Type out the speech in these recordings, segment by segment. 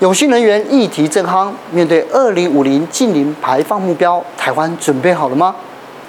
有新能源议题正夯，面对二零五零近零排放目标，台湾准备好了吗？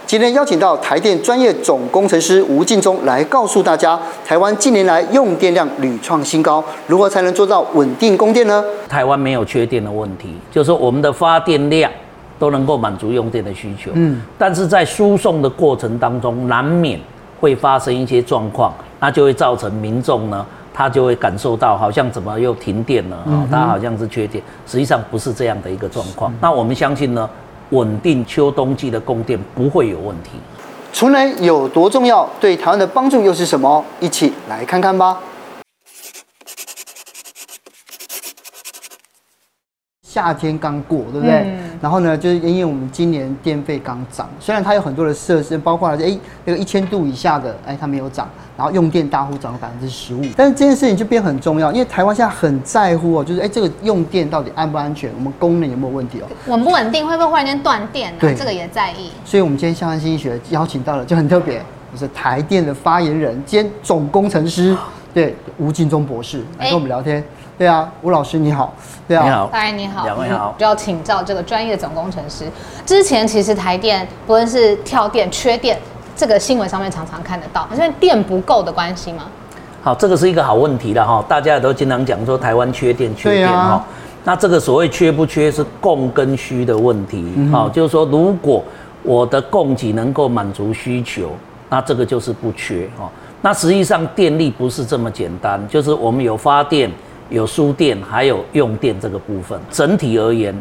今天邀请到台电专业总工程师吴敬忠来告诉大家，台湾近年来用电量屡创新高，如何才能做到稳定供电呢？台湾没有缺电的问题，就是我们的发电量都能够满足用电的需求。嗯，但是在输送的过程当中，难免会发生一些状况，那就会造成民众呢。他就会感受到好像怎么又停电了啊，他好像是缺电，实际上不是这样的一个状况。那我们相信呢，稳定秋冬季的供电不会有问题。储能有多重要？对台湾的帮助又是什么？一起来看看吧。夏天刚过，对不对？嗯、然后呢，就是因为我们今年电费刚涨，虽然它有很多的设施，包括了哎那个一千度以下的，哎它没有涨，然后用电大户涨了百分之十五。但是这件事情就变很重要，因为台湾现在很在乎哦，就是哎这个用电到底安不安全，我们功能有没有问题哦？稳不稳定，会不会忽然间断电、啊？对，这个也在意。所以我们今天向安心学邀请到了就很特别，就是台电的发言人兼总工程师，对吴敬忠博士来跟我们聊天。对啊，吴老师你好。对啊，你好，大家你好，两位好。就要请教这个专业总工程师。之前其实台电不论是跳电、缺电，这个新闻上面常常看得到，是因为电不够的关系吗？好，这个是一个好问题了哈。大家也都经常讲说台湾缺电、缺电哈。啊、那这个所谓缺不缺是供跟需的问题。好、嗯，就是说如果我的供给能够满足需求，那这个就是不缺哈。那实际上电力不是这么简单，就是我们有发电。有输电，还有用电这个部分。整体而言，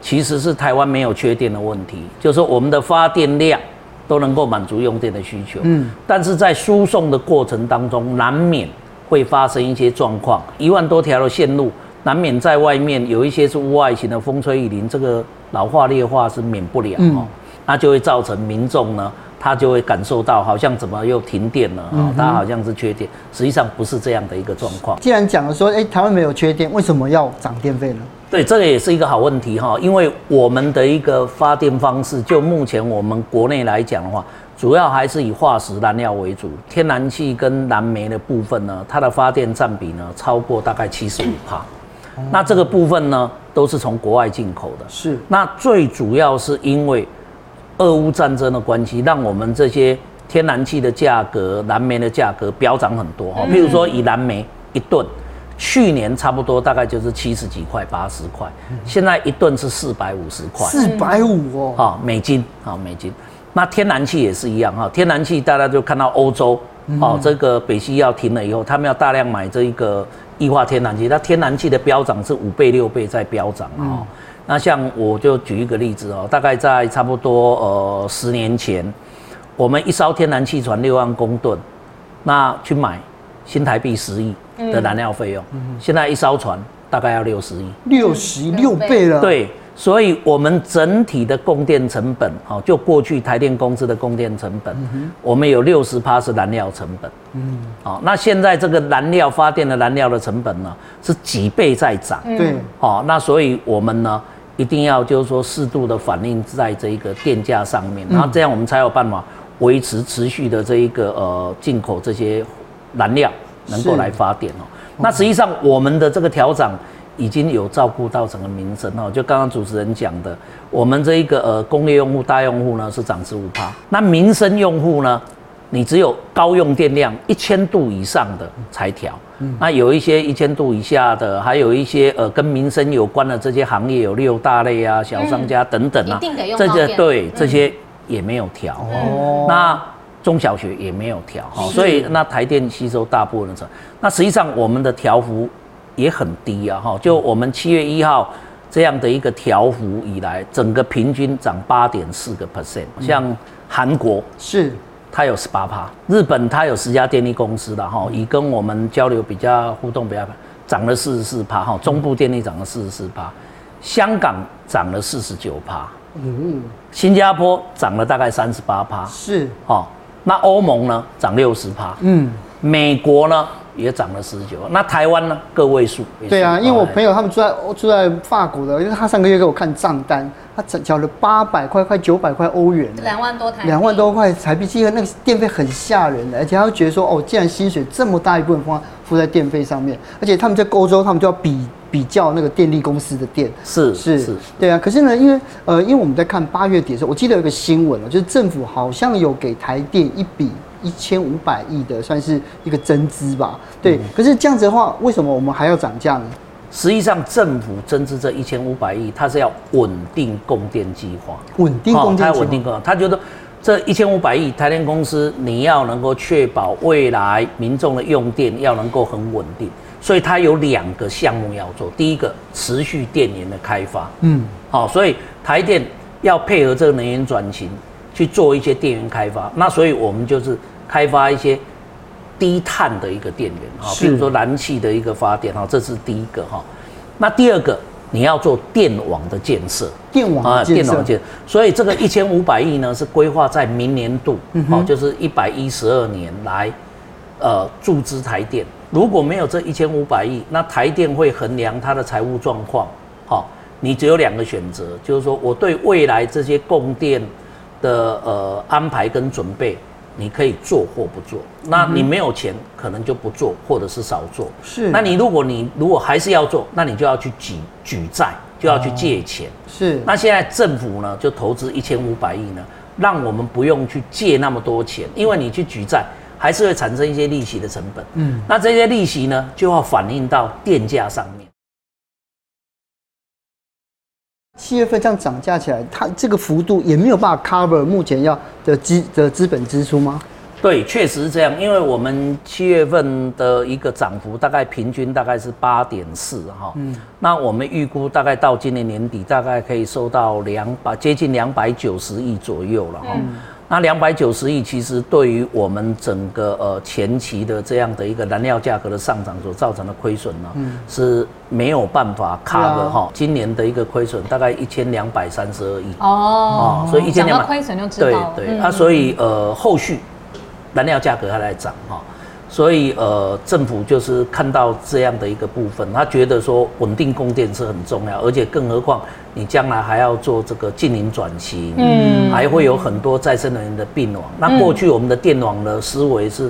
其实是台湾没有缺电的问题，就是我们的发电量都能够满足用电的需求。嗯，但是在输送的过程当中，难免会发生一些状况。一万多条的线路，难免在外面有一些是屋外型的风吹雨淋，这个老化劣化是免不了哦。嗯，那就会造成民众呢。他就会感受到好像怎么又停电了啊？他好像是缺电，实际上不是这样的一个状况。既然讲了说，哎，台湾没有缺电，为什么要涨电费呢？对，这个也是一个好问题哈。因为我们的一个发电方式，就目前我们国内来讲的话，主要还是以化石燃料为主，天然气跟燃煤的部分呢，它的发电占比呢超过大概七十五帕。那这个部分呢，都是从国外进口的。是。那最主要是因为。俄乌战争的关系，让我们这些天然气的价格、蓝煤的价格飙涨很多哈。譬如说，以蓝煤一吨，去年差不多大概就是七十几块、八十块，现在一吨是四百五十块。四百五哦，好美金，好美金。那天然气也是一样哈，天然气大家就看到欧洲哦，这个北溪要停了以后，他们要大量买这一个液化天然气，那天然气的飙涨是五倍、六倍在飙涨啊。那像我就举一个例子哦，大概在差不多呃十年前，我们一艘天然气船六万公吨，那去买新台币十亿的燃料费用，嗯、现在一艘船大概要六十亿，六十亿六倍了。对，所以我们整体的供电成本，哦，就过去台电公司的供电成本，嗯、我们有六十趴是燃料成本，嗯，好，那现在这个燃料发电的燃料的成本呢，是几倍在涨，对、嗯，好，那所以我们呢。一定要就是说适度的反映在这一个电价上面，然后这样我们才有办法维持持续的这一个呃进口这些燃料能够来发电哦。那实际上我们的这个调涨已经有照顾到整个民生哦。就刚刚主持人讲的，我们这一个呃工业用户大用户呢是涨十五趴，那民生用户呢？你只有高用电量一千度以上的才调，嗯、那有一些一千度以下的，还有一些呃跟民生有关的这些行业，有六大类啊、小商家等等啊，嗯、这些对这些也没有调哦。嗯、那中小学也没有调哈，是所以那台电吸收大部分的成。那实际上我们的调幅也很低啊哈，就我们七月一号这样的一个调幅以来，整个平均涨八点四个 percent，像韩国是。它有十八趴，日本它有十家电力公司的哈，以跟我们交流比较互动比较，涨了四十四趴哈，中部电力涨了四十四趴，香港涨了四十九趴，嗯，新加坡涨了大概三十八趴，是，哈，那欧盟呢涨六十趴，嗯，美国呢也涨了十九，那台湾呢个位数，对啊，因为我朋友他们住在住在法国的，因为他上个月给我看账单。他缴缴了八百块，快九百块欧元，两万多台，两万多块台币，其实那个电费很吓人的，而且他会觉得说，哦，既然薪水这么大一部分花付在电费上面，而且他们在欧洲，他们就要比比较那个电力公司的电。是是是，对啊。可是呢，因为呃，因为我们在看八月底的时候，我记得有个新闻了，就是政府好像有给台电一笔一千五百亿的，算是一个增资吧。对。嗯、可是这样子的话，为什么我们还要涨价呢？实际上，政府增资这一千五百亿，它是要稳定供电计划，稳定供电计划，它稳定供，它觉得这一千五百亿，台电公司你要能够确保未来民众的用电要能够很稳定，所以它有两个项目要做。第一个，持续电源的开发，嗯，好，所以台电要配合这个能源转型去做一些电源开发。那所以我们就是开发一些。低碳的一个电源哈，比如说燃气的一个发电哈，这是第一个哈。那第二个，你要做电网的建设，电网啊，电网建设。所以这个一千五百亿呢，是规划在明年度，好，就是一百一十二年来，呃，注资台电。如果没有这一千五百亿，那台电会衡量它的财务状况，好，你只有两个选择，就是说我对未来这些供电的呃安排跟准备。你可以做或不做，那你没有钱，可能就不做，或者是少做。是，那你如果你如果还是要做，那你就要去举举债，就要去借钱。是，那现在政府呢，就投资一千五百亿呢，让我们不用去借那么多钱，因为你去举债，还是会产生一些利息的成本。嗯，那这些利息呢，就要反映到电价上面。七月份这样涨价起来，它这个幅度也没有办法 cover 目前要的资的资本支出吗？对，确实是这样，因为我们七月份的一个涨幅大概平均大概是八点四哈，嗯，那我们预估大概到今年年底大概可以收到两百接近两百九十亿左右了哈。嗯那两百九十亿其实对于我们整个呃前期的这样的一个燃料价格的上涨所造成的亏损呢，嗯、是没有办法 cover 哈。今年的一个亏损大概一千两百三十二亿哦，所以一千两百亏损就知道对对，那、嗯啊、所以呃后续燃料价格还在涨哈。所以，呃，政府就是看到这样的一个部分，他觉得说稳定供电是很重要，而且更何况你将来还要做这个净零转型，嗯，还会有很多再生能源的并网。那过去我们的电网的思维是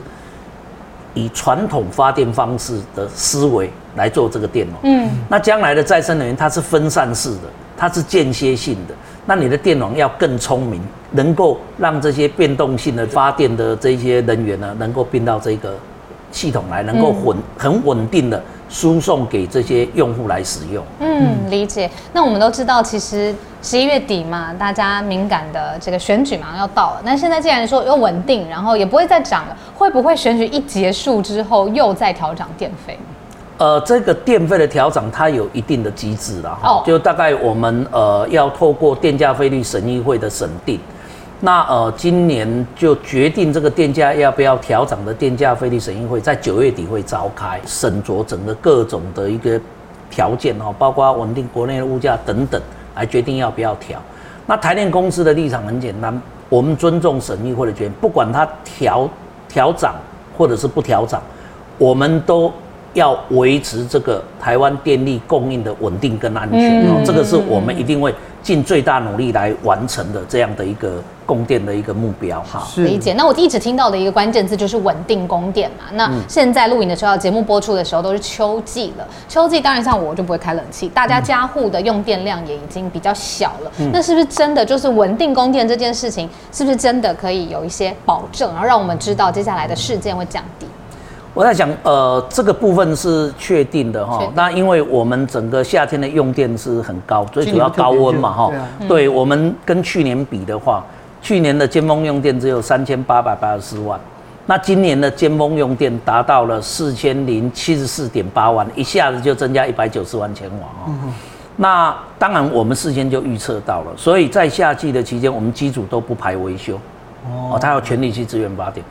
以传统发电方式的思维来做这个电网，嗯，那将来的再生能源它是分散式的，它是间歇性的。那你的电网要更聪明，能够让这些变动性的发电的这些人员呢，能够并到这个。系统来能够稳很稳定的输送给这些用户来使用。嗯，理解。那我们都知道，其实十一月底嘛，大家敏感的这个选举马上要到了。那现在既然说又稳定，然后也不会再涨了，会不会选举一结束之后又再调涨电费？呃，这个电费的调整它有一定的机制了，哈，就大概我们呃要透过电价费率审议会的审定。那呃，今年就决定这个电价要不要调涨的电价费率审议会在九月底会召开，审酌整个各种的一个条件哈，包括稳定国内的物价等等，来决定要不要调。那台电公司的立场很简单，我们尊重审议会的决定，不管它调调涨或者是不调涨，我们都要维持这个台湾电力供应的稳定跟安全哦，这个是我们一定会尽最大努力来完成的这样的一个。供电的一个目标，好理解。那我一直听到的一个关键字就是稳定供电嘛。那现在录影的时候，节目播出的时候都是秋季了。秋季当然像我就不会开冷气，大家家户的用电量也已经比较小了。嗯、那是不是真的就是稳定供电这件事情，是不是真的可以有一些保证，然后让我们知道接下来的事件会降低？我在想，呃，这个部分是确定的哈。那因为我们整个夏天的用电是很高，最主要高温嘛哈。对，啊嗯、对我们跟去年比的话。去年的尖峰用电只有三千八百八十四万，那今年的尖峰用电达到了四千零七十四点八万，一下子就增加一百九十万千瓦哦。那当然我们事先就预测到了，所以在夏季的期间，我们机组都不排维修哦，他要全力去支援发电。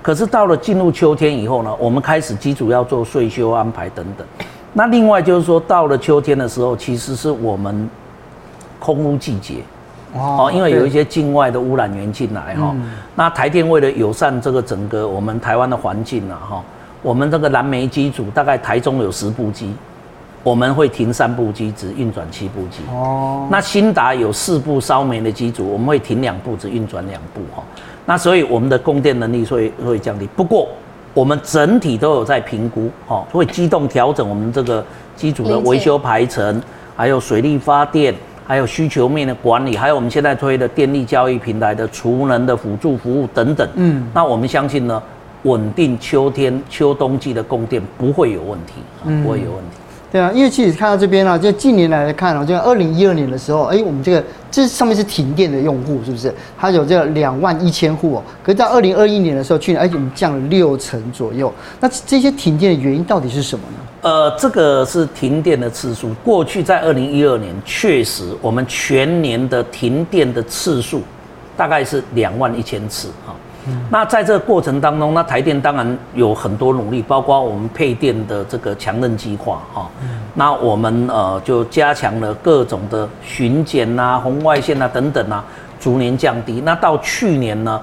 可是到了进入秋天以后呢，我们开始机组要做税修安排等等。那另外就是说，到了秋天的时候，其实是我们空污季节。哦，因为有一些境外的污染源进来哈，嗯、那台电为了友善这个整个我们台湾的环境啊哈，我们这个燃煤机组大概台中有十部机，我们会停三部机，只运转七部机。哦，那新达有四部烧煤的机组，我们会停两部，只运转两部哈。那所以我们的供电能力会会降低。不过我们整体都有在评估，哦，会机动调整我们这个机组的维修排程，还有水力发电，还有需求面的管理，还有我们现在推的电力交易平台的储能的辅助服务等等。嗯，那我们相信呢，稳定秋天、秋冬季的供电不会有问题，嗯，不会有问题。对啊，因为其实看到这边啊，就近年来来看啊，就二零一二年的时候，哎，我们这个这上面是停电的用户，是不是？它有这个两万一千户哦。可是到二零二一年的时候，去年哎，我们降了六成左右。那这些停电的原因到底是什么呢？呃，这个是停电的次数。过去在二零一二年，确实我们全年的停电的次数大概是两万一千次啊哈。那在这个过程当中，那台电当然有很多努力，包括我们配电的这个强韧计划哈。那我们呃就加强了各种的巡检啊、红外线啊等等啊，逐年降低。那到去年呢，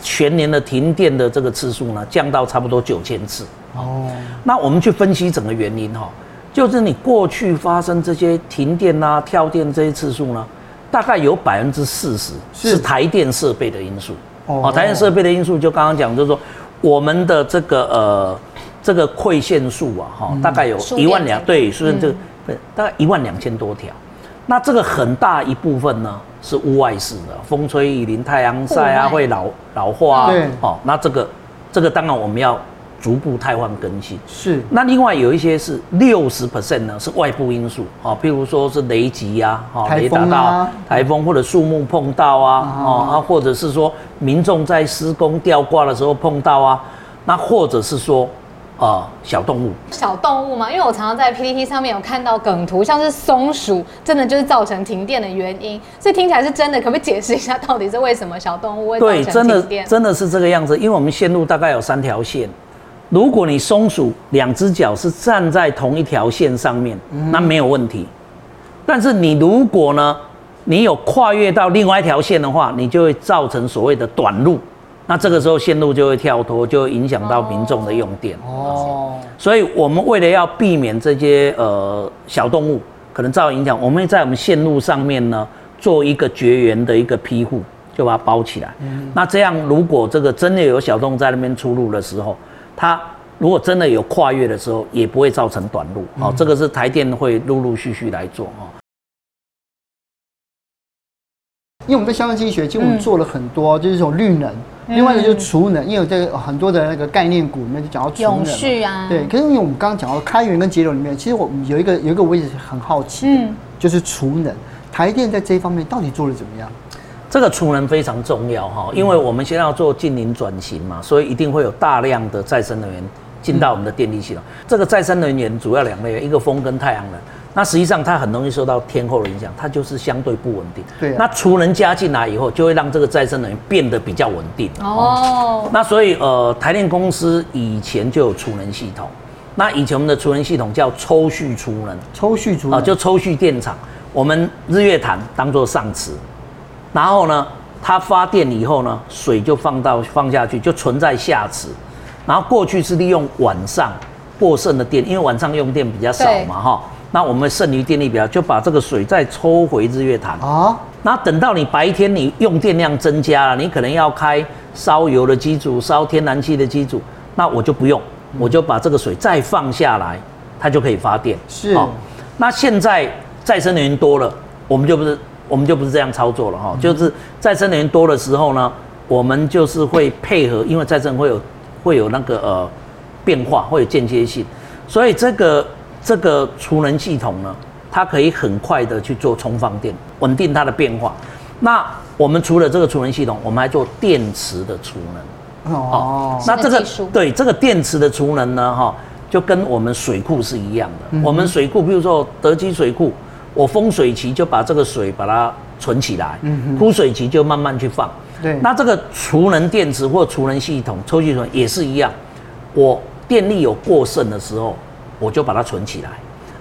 全年的停电的这个次数呢，降到差不多九千次。哦。那我们去分析整个原因哈，就是你过去发生这些停电啊、跳电这些次数呢，大概有百分之四十是台电设备的因素。哦，台电设备的因素就刚刚讲，就是说我们的这个呃这个馈线数啊，哈，大概有一万两，对，所以这个大概一万两千多条。那这个很大一部分呢是屋外式的，风吹雨淋、太阳晒啊，会老老化啊。对，哦，那这个这个当然我们要。逐步汰换更新是，那另外有一些是六十 percent 呢，是外部因素啊，譬如说是雷击呀，哈，雷打到台风或者树木碰到啊，哦啊，或者是说民众在施工吊挂的时候碰到啊，那或者是说啊小动物，小动物嘛，因为我常常在 PPT 上面有看到梗图，像是松鼠，真的就是造成停电的原因，所以听起来是真的，可不可以解释一下到底是为什么小动物会造成停电？对，真的真的是这个样子，因为我们线路大概有三条线。如果你松鼠两只脚是站在同一条线上面，那没有问题。但是你如果呢，你有跨越到另外一条线的话，你就会造成所谓的短路。那这个时候线路就会跳脱，就会影响到民众的用电。哦。所以我们为了要避免这些呃小动物可能造成影响，我们会在我们线路上面呢做一个绝缘的一个庇护，就把它包起来。那这样如果这个真的有小动物在那边出入的时候，它如果真的有跨越的时候，也不会造成短路。哦，这个是台电会陆陆续续来做哦。因为我们在消防经济学，其实我们做了很多，就是这种绿能，另外一个就是储能。因为这个很多的那个概念股里面就讲到储能。永续啊。对，可是因为我们刚刚讲到开源跟节流里面，其实我们有一个有一个我也是很好奇，嗯，就是储能。台电在这一方面到底做的怎么样？这个储能非常重要哈，因为我们现在要做净零转型嘛，所以一定会有大量的再生能源进到我们的电力系统。这个再生能源主要两类，一个风跟太阳能。那实际上它很容易受到天候的影响，它就是相对不稳定。对。那储能加进来以后，就会让这个再生能源变得比较稳定。哦。那所以呃，台电公司以前就有储能系统。那以前我们的储能系统叫抽蓄储能。抽蓄储能。啊，就抽蓄电厂。我们日月潭当做上池。然后呢，它发电以后呢，水就放到放下去，就存在下池。然后过去是利用晚上过剩的电，因为晚上用电比较少嘛，哈。那我们剩余电力比较，就把这个水再抽回日月潭哦。那等到你白天你用电量增加了，你可能要开烧油的机组、烧天然气的机组，那我就不用，我就把这个水再放下来，它就可以发电。是。那现在再生能源多了，我们就不是。我们就不是这样操作了哈，就是再生能源多的时候呢，我们就是会配合，因为再生会有会有那个呃变化，会有间接性，所以这个这个储能系统呢，它可以很快的去做充放电，稳定它的变化。那我们除了这个储能系统，我们还做电池的储能。哦，那这个对这个电池的储能呢，哈，就跟我们水库是一样的。嗯、我们水库，比如说德基水库。我丰水期就把这个水把它存起来，枯水期就慢慢去放。对，那这个储能电池或储能系统抽气筒也是一样，我电力有过剩的时候，我就把它存起来。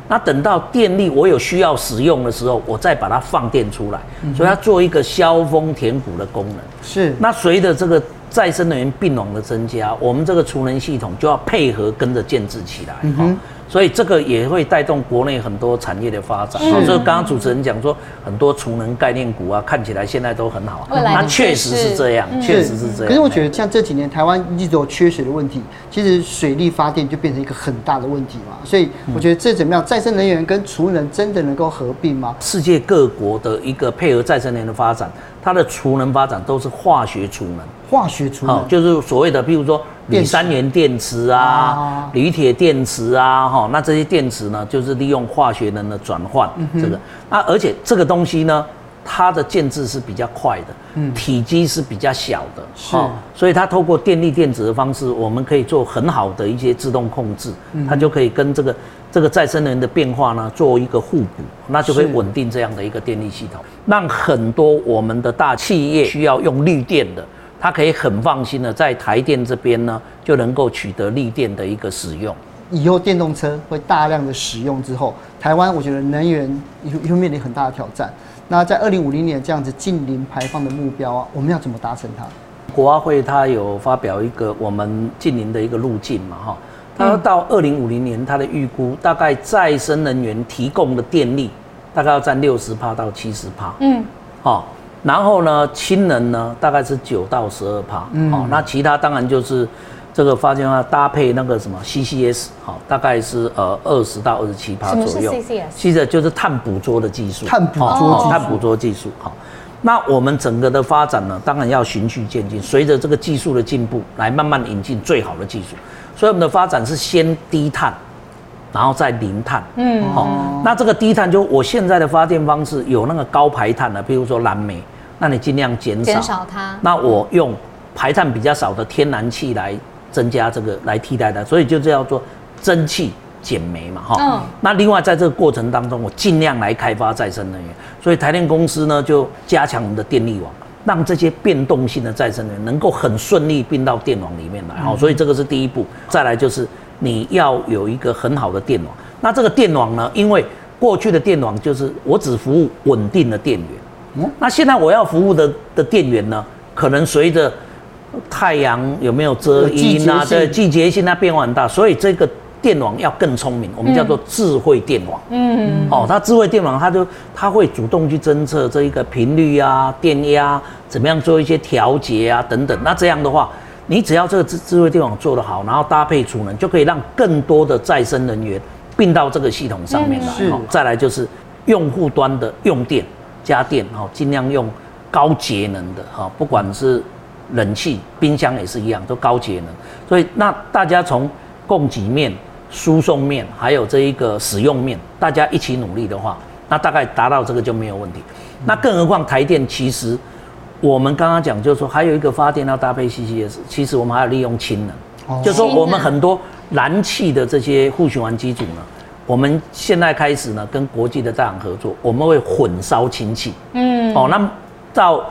那等到电力我有需要使用的时候，我再把它放电出来。所以它做一个消风填补的功能。是。那随着这个再生能源并网的增加，我们这个储能系统就要配合跟着建制起来。嗯哼。所以这个也会带动国内很多产业的发展。所以刚刚主持人讲说，很多储能概念股啊，看起来现在都很好。那确实是这样，确实是这样。可是我觉得像这几年台湾一直有缺水的问题，其实水力发电就变成一个很大的问题嘛。所以我觉得这怎么样？再生能源跟储能真的能够合并吗？世界各国的一个配合再生能源的发展，它的储能发展都是化学储能。化学储能就是所谓的，比如说锂三元电池啊、铝铁电池啊，哈，那这些电池呢，就是利用化学能的转换这个。那而且这个东西呢，它的建制是比较快的，嗯，体积是比较小的，是，所以它透过电力电子的方式，我们可以做很好的一些自动控制，它就可以跟这个这个再生能源的变化呢做一个互补，那就可以稳定这样的一个电力系统，让很多我们的大企业需要用绿电的。它可以很放心的在台电这边呢，就能够取得绿电的一个使用。以后电动车会大量的使用之后，台湾我觉得能源又又面临很大的挑战。那在二零五零年这样子近零排放的目标啊，我们要怎么达成它？国发会它有发表一个我们近零的一个路径嘛，哈，它到二零五零年它的预估大概再生能源提供的电力大概要占六十趴到七十趴，嗯，好。然后呢，氢能呢大概是九到十二趴，嗯，哦，那其他当然就是这个发电啊，搭配那个什么 CCS，好，大概是呃二十到二十七趴左右。什么是 CCS？CCS 就是碳捕捉的技术。碳捕捉，碳捕捉技术，好。那我们整个的发展呢，当然要循序渐进，随着这个技术的进步，来慢慢引进最好的技术。所以我们的发展是先低碳。然后再零碳，嗯，好，那这个低碳就我现在的发电方式有那个高排碳的，比如说燃煤，那你尽量减少，减少它。那我用排碳比较少的天然气来增加这个来替代它，所以就叫做蒸汽减煤嘛，哈。嗯。那另外在这个过程当中，我尽量来开发再生能源，所以台电公司呢就加强我们的电力网，让这些变动性的再生能源能够很顺利并到电网里面来，好，所以这个是第一步。再来就是。你要有一个很好的电网，那这个电网呢？因为过去的电网就是我只服务稳定的电源，嗯，那现在我要服务的的电源呢，可能随着太阳有没有遮阴啊，的，季节性它变化很大，所以这个电网要更聪明，我们叫做智慧电网。嗯，哦，它智慧电网，它就它会主动去侦测这一个频率啊、电压，怎么样做一些调节啊等等。那这样的话。你只要这个智智慧电网做得好，然后搭配储能，就可以让更多的再生能源并到这个系统上面来。好，再来就是用户端的用电、家电，哈，尽量用高节能的，哈，不管是冷气、冰箱也是一样，都高节能。所以，那大家从供给面、输送面，还有这一个使用面，大家一起努力的话，那大概达到这个就没有问题。那更何况台电其实。我们刚刚讲，就是说还有一个发电要搭配 CCS，其实我们还要利用氢能，就是说我们很多燃气的这些互循环机组呢，我们现在开始呢跟国际的大厂合作，我们会混烧氢气。嗯，哦，那到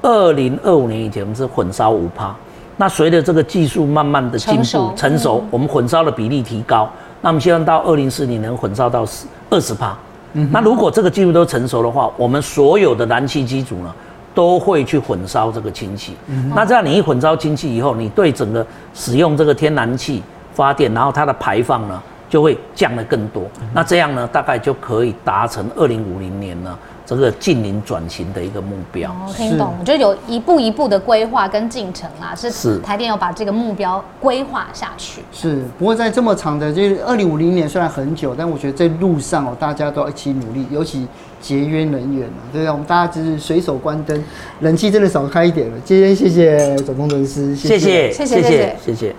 二零二五年以前，我们是混烧五趴。那随着这个技术慢慢的进步成熟，我们混烧的比例提高，那我们希望到二零四零能混烧到十二十趴。嗯，那如果这个技术都成熟的话，我们所有的燃气机组呢，都会去混烧这个氢气，嗯、那这样你一混烧氢气以后，你对整个使用这个天然气发电，然后它的排放呢就会降得更多。嗯、那这样呢，大概就可以达成二零五零年呢。这个近邻转型的一个目标，哦，听懂，是就有一步一步的规划跟进程啦，是是台电要把这个目标规划下去。是，不过在这么长的，就是二零五零年虽然很久，但我觉得在路上哦，大家都要一起努力，尤其节约能源嘛，对啊，我们大家就是随手关灯，冷气真的少开一点了。今天谢谢总工程师，谢，谢谢。谢谢谢谢